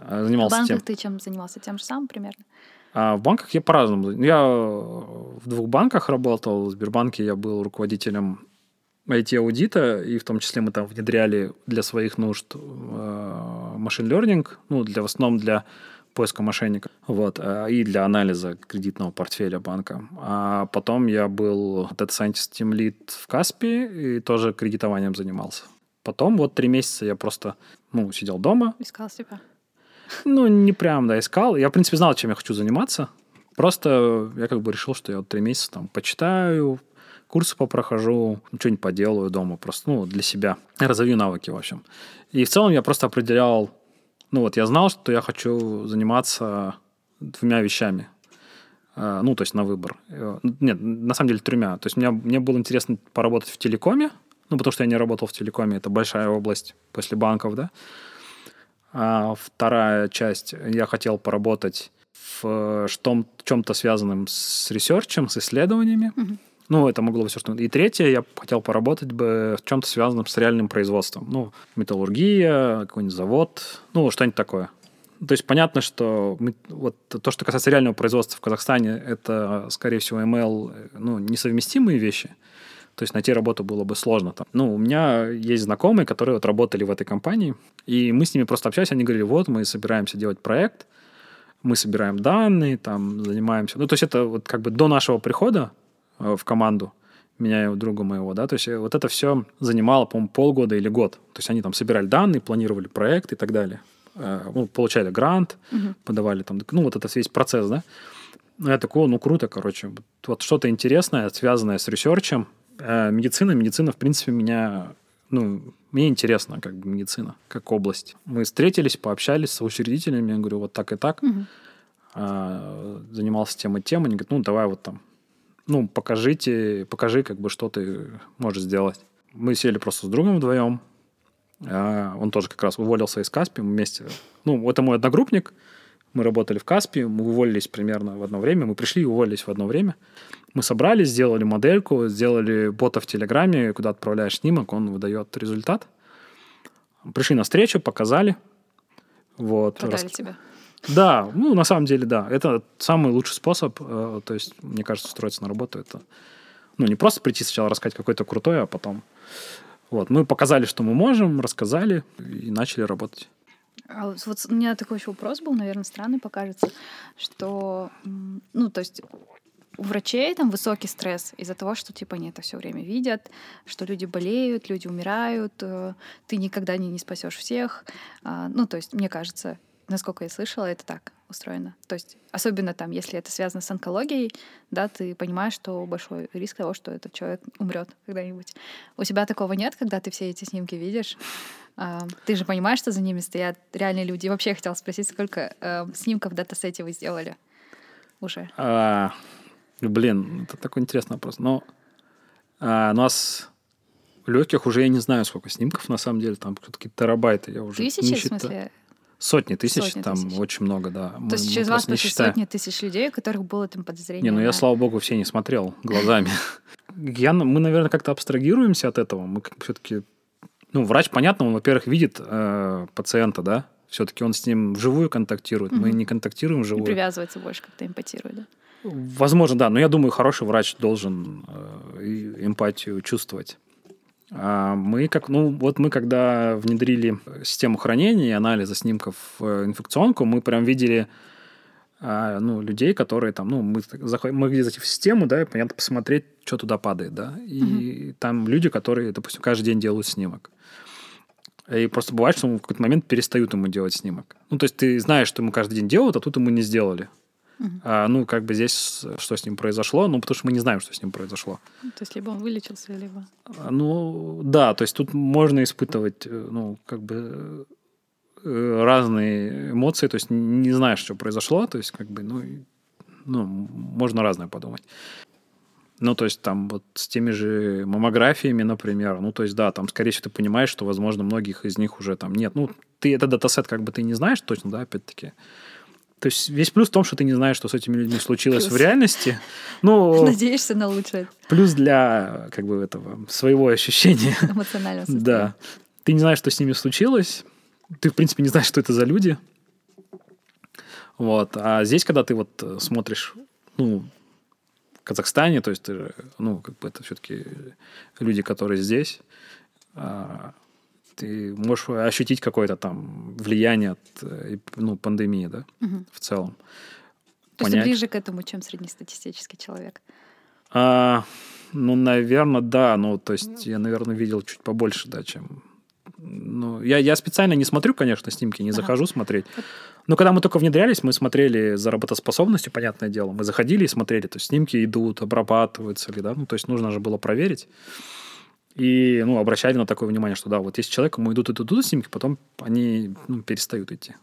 э, занимался тем. В банках тем... ты чем занимался? Тем же самым примерно? А в банках я по-разному. Я в двух банках работал. В Сбербанке я был руководителем IT-аудита, и в том числе мы там внедряли для своих нужд машин э, learning, ну, для, в основном для поиска мошенников, вот, э, и для анализа кредитного портфеля банка. А потом я был Data Scientist Team Lead в Каспи и тоже кредитованием занимался. Потом вот три месяца я просто, ну, сидел дома. Искал себя? Ну, не прям, да, искал. Я, в принципе, знал, чем я хочу заниматься. Просто я как бы решил, что я вот три месяца там почитаю, курсы попрохожу, что-нибудь поделаю дома, просто, ну, для себя. Разовью навыки, в общем. И в целом я просто определял, ну, вот я знал, что я хочу заниматься двумя вещами. А, ну, то есть на выбор. Э, нет, на самом деле тремя. То есть мне, мне было интересно поработать в телекоме, ну, потому что я не работал в телекоме, это большая область после банков, да. А вторая часть, я хотел поработать в чем-то связанном с ресерчем, с исследованиями. Угу. Ну, это могло быть все что И третье, я хотел поработать бы в чем-то связанном с реальным производством. Ну, металлургия, какой-нибудь завод, ну, что-нибудь такое. То есть понятно, что мы, вот то, что касается реального производства в Казахстане, это, скорее всего, ML, ну, несовместимые вещи. То есть найти работу было бы сложно. Там. Ну, у меня есть знакомые, которые вот работали в этой компании, и мы с ними просто общались, они говорили, вот, мы собираемся делать проект, мы собираем данные, там, занимаемся... Ну, то есть это вот как бы до нашего прихода э, в команду, меня и друга моего, да, то есть э, вот это все занимало, по-моему, полгода или год. То есть они там собирали данные, планировали проект и так далее. Э, ну, получали грант, угу. подавали там, ну, вот это весь процесс, да. Я такой, ну, круто, короче. Вот что-то интересное, связанное с ресерчем, а медицина, медицина, в принципе, меня, ну, мне интересно, как бы медицина, как область. Мы встретились, пообщались с учредителями, я говорю, вот так и так. Угу. А, занимался тем и тем. Они говорят, ну, давай вот там, ну, покажите, покажи, как бы, что ты можешь сделать. Мы сели просто с другом вдвоем. А он тоже как раз уволился из Каспи вместе. Ну, это мой одногруппник. Мы работали в Каспи, мы уволились примерно в одно время. Мы пришли и уволились в одно время. Мы собрали, сделали модельку, сделали бота в Телеграме, куда отправляешь снимок, он выдает результат. Пришли на встречу, показали. Вот, Продали рас... тебя. Да, ну, на самом деле, да. Это самый лучший способ, э, то есть, мне кажется, устроиться на работу. Это, ну, не просто прийти сначала рассказать какой-то крутой, а потом... Вот, мы показали, что мы можем, рассказали и начали работать. А вот у меня такой еще вопрос был, наверное, странный покажется, что, ну, то есть у врачей там высокий стресс из-за того, что типа они это все время видят, что люди болеют, люди умирают, э, ты никогда не, не спасешь всех. А, ну, то есть, мне кажется, насколько я слышала, это так устроено. То есть, особенно там, если это связано с онкологией, да, ты понимаешь, что большой риск того, что этот человек умрет когда-нибудь. У тебя такого нет, когда ты все эти снимки видишь? Ты же понимаешь, что за ними стоят реальные люди. И вообще я хотела спросить, сколько э, снимков в датасете вы сделали уже? А, Блин, это такой интересный вопрос. Но а, у нас легких уже я не знаю, сколько снимков на самом деле, там какие-то терабайты. Я уже Тысячи, не в смысле? Сотни тысяч, сотни там тысяч. очень много, да. То есть через вас почти сотни тысяч людей, у которых было там подозрение? Не, ну на... я, слава богу, все не смотрел глазами. Я, мы, наверное, как-то абстрагируемся от этого. Мы все-таки... Ну, врач, понятно, он, во-первых, видит э, пациента, да, все-таки он с ним вживую контактирует. Мы не контактируем вживую. И привязывается больше, как-то эмпатирует, да? Возможно, да, но я думаю, хороший врач должен э, эмпатию чувствовать. А мы как, ну вот мы когда внедрили систему хранения и анализа снимков в инфекционку, мы прям видели а, ну, людей, которые там, ну, мы, мы где-то в систему, да, и, понятно, посмотреть, что туда падает, да. И угу. там люди, которые, допустим, каждый день делают снимок. И просто бывает, что в какой-то момент перестают ему делать снимок. Ну, то есть ты знаешь, что ему каждый день делают, а тут ему не сделали. А, ну, как бы здесь что с ним произошло, ну, потому что мы не знаем, что с ним произошло. То есть либо он вылечился, либо... А, ну, да, то есть тут можно испытывать, э, ну, как бы э, разные эмоции, то есть не знаешь, что произошло, то есть как бы, ну, ну можно разное подумать. Ну, то есть там вот с теми же маммографиями, например, ну, то есть да, там, скорее всего, ты понимаешь, что, возможно, многих из них уже там нет. Ну, ты этот датасет как бы ты не знаешь точно, да, опять-таки. То есть весь плюс в том, что ты не знаешь, что с этими людьми случилось плюс. в реальности. Ну, Надеешься на лучшее. Плюс для как бы этого своего ощущения. Эмоционального состояния. Да. Ты не знаешь, что с ними случилось. Ты, в принципе, не знаешь, что это за люди. Вот. А здесь, когда ты вот смотришь, ну, в Казахстане, то есть ты, ну, как бы это все-таки люди, которые здесь, а, ты можешь ощутить какое-то там влияние от э, ну, пандемии, да, угу. в целом. То есть ты ближе к этому, чем среднестатистический человек? А, ну, наверное, да. Ну, то есть я, наверное, видел чуть побольше, да, чем... Ну, я, я специально не смотрю, конечно, снимки, не ага. захожу смотреть. Но когда мы только внедрялись, мы смотрели за работоспособностью, понятное дело. Мы заходили и смотрели, то есть снимки идут, обрабатываются ли, да. Ну, то есть нужно же было проверить. И ну, обращали на такое внимание, что да, вот есть человек, ему идут, идут, идут снимки, потом они ну, перестают идти.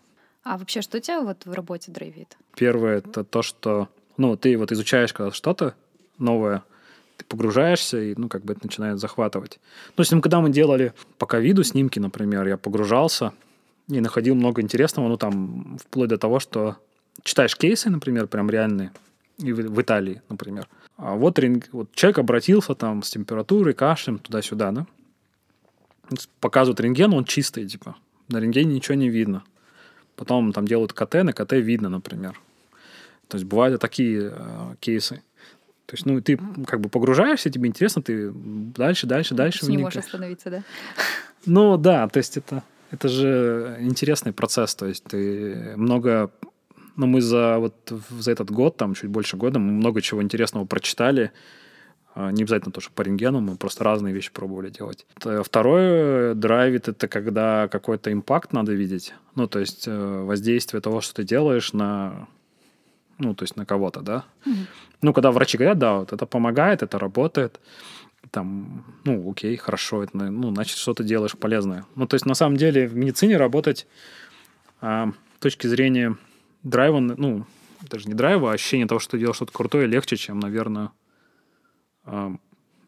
А вообще, что тебя вот в работе драйвит? Первое — это то, что ну, ты вот изучаешь когда что-то новое, ты погружаешься, и, ну, как бы это начинает захватывать. Ну, если когда мы делали по ковиду снимки, например, я погружался и находил много интересного, ну, там, вплоть до того, что читаешь кейсы, например, прям реальные, в, Италии, например. А вот, вот человек обратился там с температурой, кашлем, туда-сюда, да? Показывают рентген, он чистый, типа. На рентгене ничего не видно. Потом там делают КТ, на КТ видно, например. То есть бывают такие э, кейсы. То есть, ну, ты как бы погружаешься, тебе интересно, ты дальше, дальше, дальше. Ты не можешь остановиться, да? Ну, да, то есть это, это же интересный процесс. То есть ты много но мы за, вот, за этот год, там чуть больше года, мы много чего интересного прочитали. А, не обязательно тоже по рентгену, мы просто разные вещи пробовали делать. Второе драйвит — это когда какой-то импакт надо видеть. Ну, то есть э, воздействие того, что ты делаешь на ну, то есть на кого-то, да. Mm-hmm. Ну, когда врачи говорят, да, вот это помогает, это работает, там, ну, окей, хорошо, это, ну, значит, что ты делаешь полезное. Ну, то есть на самом деле в медицине работать а, с точки зрения драйва, ну, даже не драйва, а ощущение того, что ты делаешь что-то крутое, легче, чем, наверное,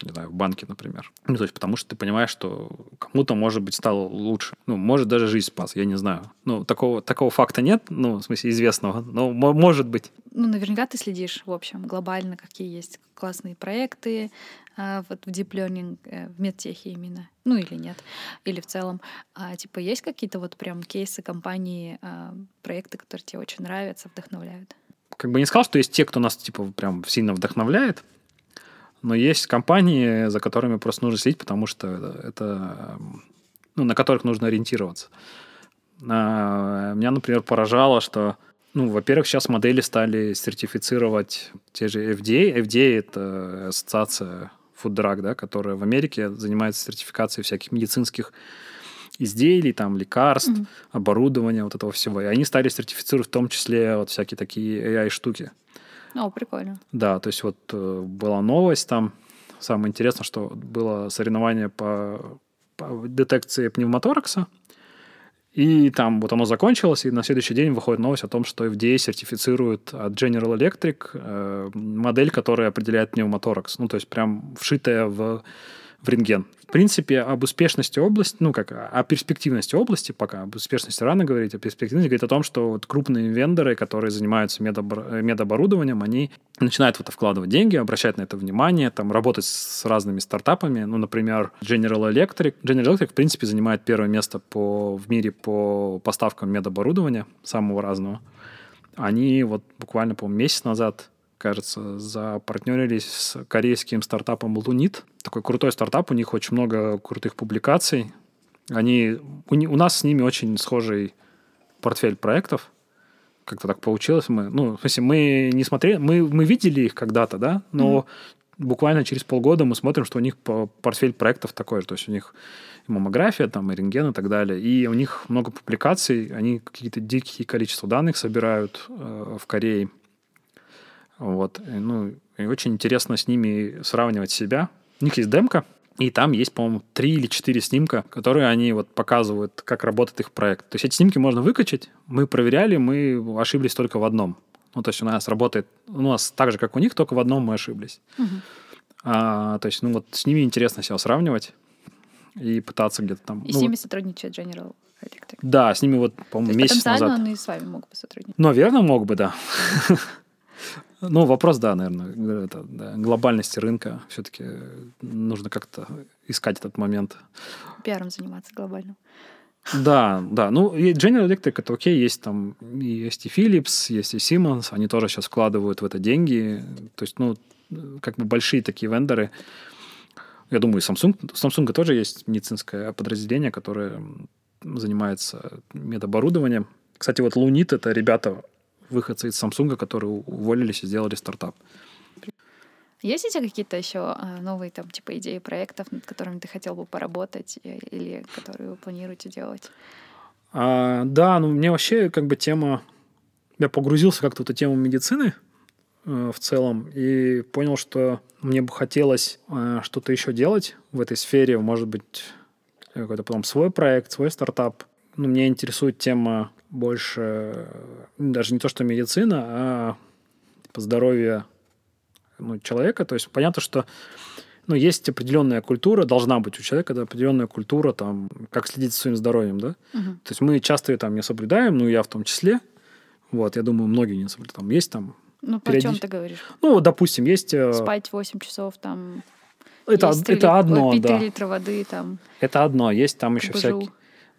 не знаю, в банке, например. Ну, то есть потому что ты понимаешь, что кому-то, может быть, стало лучше. Ну, может, даже жизнь спас, я не знаю. Ну, такого, такого факта нет, ну, в смысле, известного, но может быть. Ну, наверняка ты следишь, в общем, глобально, какие есть классные проекты а, вот в Deep Learning, э, в медтехе именно. Ну, или нет, или в целом. А, типа, есть какие-то вот прям кейсы компании, а, проекты, которые тебе очень нравятся, вдохновляют? Как бы не сказал, что есть те, кто нас, типа, прям сильно вдохновляет, но есть компании, за которыми просто нужно следить, потому что это, ну, на которых нужно ориентироваться. А, меня, например, поражало, что, ну, во-первых, сейчас модели стали сертифицировать те же FDA. FDA — это ассоциация Food Drug, да, которая в Америке занимается сертификацией всяких медицинских изделий, там, лекарств, mm-hmm. оборудования, вот этого всего. И они стали сертифицировать в том числе вот всякие такие AI-штуки. О, прикольно. Да, то есть вот э, была новость там. Самое интересное, что было соревнование по, по детекции пневмоторакса. И там вот оно закончилось, и на следующий день выходит новость о том, что FDA сертифицирует от General Electric э, модель, которая определяет пневмоторакс. Ну, то есть прям вшитая в в рентген. В принципе, об успешности области, ну как, о перспективности области, пока об успешности рано говорить, о перспективности говорит о том, что вот крупные вендоры, которые занимаются медобор- медоборудованием, они начинают в это вкладывать деньги, обращать на это внимание, там, работать с разными стартапами. Ну, например, General Electric. General Electric, в принципе, занимает первое место по, в мире по поставкам медоборудования самого разного. Они вот буквально, по месяц назад кажется, запартнерились с корейским стартапом Lunit. Такой крутой стартап, у них очень много крутых публикаций. Они, у, у нас с ними очень схожий портфель проектов. Как-то так получилось. Мы, ну, в смысле, мы не смотрели, мы, мы видели их когда-то, да, но mm-hmm. буквально через полгода мы смотрим, что у них портфель проектов такой же. То есть у них и маммография, там, и рентген и так далее. И у них много публикаций, они какие-то дикие количество данных собирают э, в Корее. Вот. И, ну, и очень интересно с ними сравнивать себя. У них есть демка, и там есть, по-моему, три или четыре снимка, которые они вот показывают, как работает их проект. То есть эти снимки можно выкачать. Мы проверяли, мы ошиблись только в одном. Ну, то есть у нас работает, у нас так же, как у них, только в одном мы ошиблись. Угу. А, то есть, ну вот с ними интересно себя сравнивать и пытаться где-то там... И ну, с ними сотрудничает General Electric. Да, с ними вот, по-моему, месяц назад. он и с вами мог бы сотрудничать. Наверное, мог бы, да. Ну, вопрос, да, наверное, это, да, глобальности рынка. Все-таки нужно как-то искать этот момент. Пиаром заниматься глобальным. Да, да. Ну, и General Electric это окей, есть там есть и Philips, есть и Siemens, они тоже сейчас вкладывают в это деньги. То есть, ну, как бы большие такие вендоры. Я думаю, Samsung, Samsung тоже есть медицинское подразделение, которое занимается медоборудованием. Кстати, вот Лунит — это ребята выходцы из Samsung, которые уволились и сделали стартап. Есть у тебя какие-то еще а, новые там типа идеи проектов, над которыми ты хотел бы поработать э, или которые вы планируете делать? А, да, ну мне вообще как бы тема... Я погрузился как-то в эту тему медицины э, в целом и понял, что мне бы хотелось э, что-то еще делать в этой сфере, может быть, какой-то потом свой проект, свой стартап. Ну, меня интересует тема больше даже не то, что медицина, а типа, здоровье ну, человека. То есть понятно, что ну, есть определенная культура, должна быть у человека да, определенная культура, там, как следить за своим здоровьем, да. Угу. То есть мы часто ее там не соблюдаем, ну, я в том числе. Вот, я думаю, многие не соблюдают. Там есть там... Ну, периоди... о чем ты говоришь? Ну, допустим, есть... Э, Спать 8 часов, там... Это, это лит... одно, пить да. литра воды, там... Это одно. Есть там еще всякие...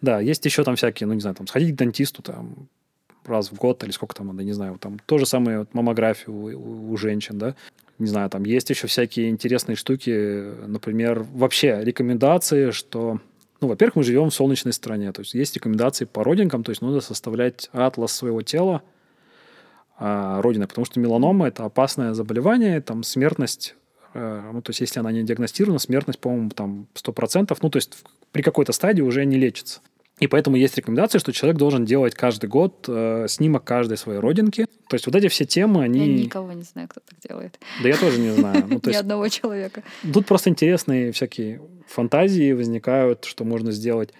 Да, есть еще там всякие, ну, не знаю, там, сходить к дантисту, там, раз в год или сколько там надо, не знаю, там то же самое вот, маммографию у, у, у женщин, да, не знаю, там есть еще всякие интересные штуки, например, вообще рекомендации, что ну, во-первых, мы живем в солнечной стране, то есть есть рекомендации по родинкам, то есть нужно составлять атлас своего тела а, родины, потому что меланома – это опасное заболевание, там смертность, ну, то есть если она не диагностирована, смертность, по-моему, там 100%, ну, то есть при какой-то стадии уже не лечится. И поэтому есть рекомендация, что человек должен делать каждый год э, снимок каждой своей родинки. То есть вот эти все темы, они... Я никого не знаю, кто так делает. Да я тоже не знаю. Ну, Ни одного человека. Тут просто интересные всякие фантазии возникают, что можно сделать.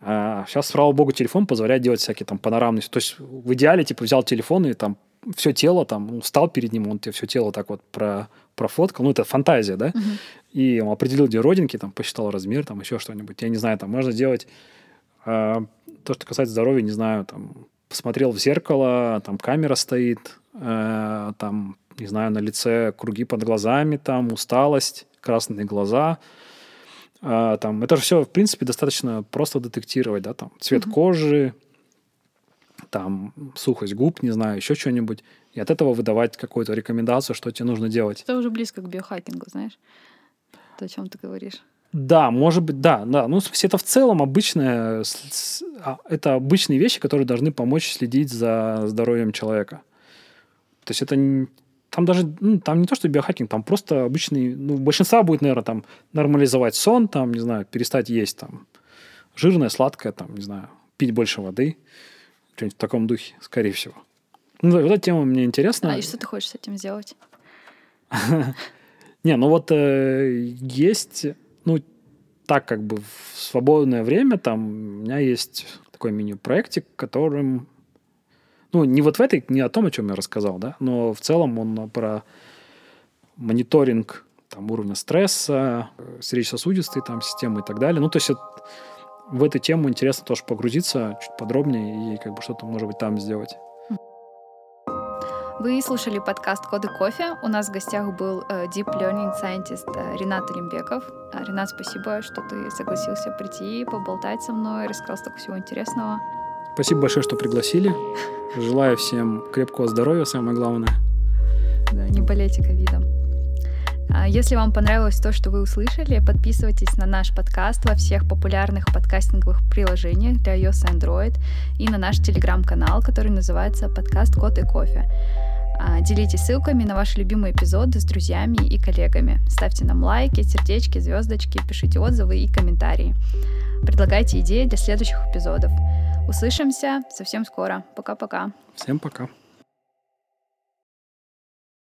А сейчас, слава богу, телефон позволяет делать всякие там панорамные... То есть в идеале, типа, взял телефон и там все тело там, ну, встал перед ним, он тебе все тело так вот про, профоткал, ну, это фантазия, да, Мгм. и он определил, где родинки, там, посчитал размер, там, еще что-нибудь. Я не знаю, там, можно делать э, то, что касается здоровья, не знаю, там, посмотрел в зеркало, там, камера стоит, э, там, не знаю, на лице круги под глазами, там, усталость, красные глаза, А, там, это же все, в принципе, достаточно просто детектировать, да, там, цвет Мгм. кожи, там, сухость губ, не знаю, еще что-нибудь, и от этого выдавать какую-то рекомендацию, что тебе нужно делать. Это уже близко к биохакингу, знаешь? То, о чем ты говоришь. Да, может быть, да, да. Ну, в смысле, это в целом обычная, а, это обычные вещи, которые должны помочь следить за здоровьем человека. То есть это там даже, ну, там не то, что биохакинг, там просто обычный, ну, у большинства будет, наверное, там нормализовать сон, там, не знаю, перестать есть там жирное, сладкое, там, не знаю, пить больше воды, что-нибудь в таком духе, скорее всего. Ну, да, вот эта тема мне интересна. А и что ты хочешь с этим сделать? Не, ну вот э, есть, ну, так как бы в свободное время там у меня есть такой мини-проектик, которым, ну, не вот в этой, не о том, о чем я рассказал, да, но в целом он про мониторинг там, уровня стресса, э, сердечно-сосудистой там, системы и так далее. Ну, то есть это- в эту тему интересно тоже погрузиться чуть подробнее и как бы что-то, может быть, там сделать. Вы слушали подкаст «Коды кофе». У нас в гостях был э, Deep Learning Scientist э, Ренат Олимбеков. А, Ренат, спасибо, что ты согласился прийти, поболтать со мной, рассказал столько всего интересного. Спасибо большое, что пригласили. Желаю всем крепкого здоровья, самое главное. Да, не болейте ковидом. А, Если вам понравилось то, что вы услышали, подписывайтесь на наш подкаст во всех популярных подкастинговых приложениях для iOS и Android и на наш телеграм-канал, который называется «Подкаст Кот и кофе». А, Делитесь ссылками на ваши любимые эпизоды с друзьями и коллегами. Ставьте нам лайки, сердечки, звездочки, пишите отзывы и комментарии. Предлагайте идеи для следующих эпизодов. Услышимся совсем скоро. Пока-пока. Всем пока.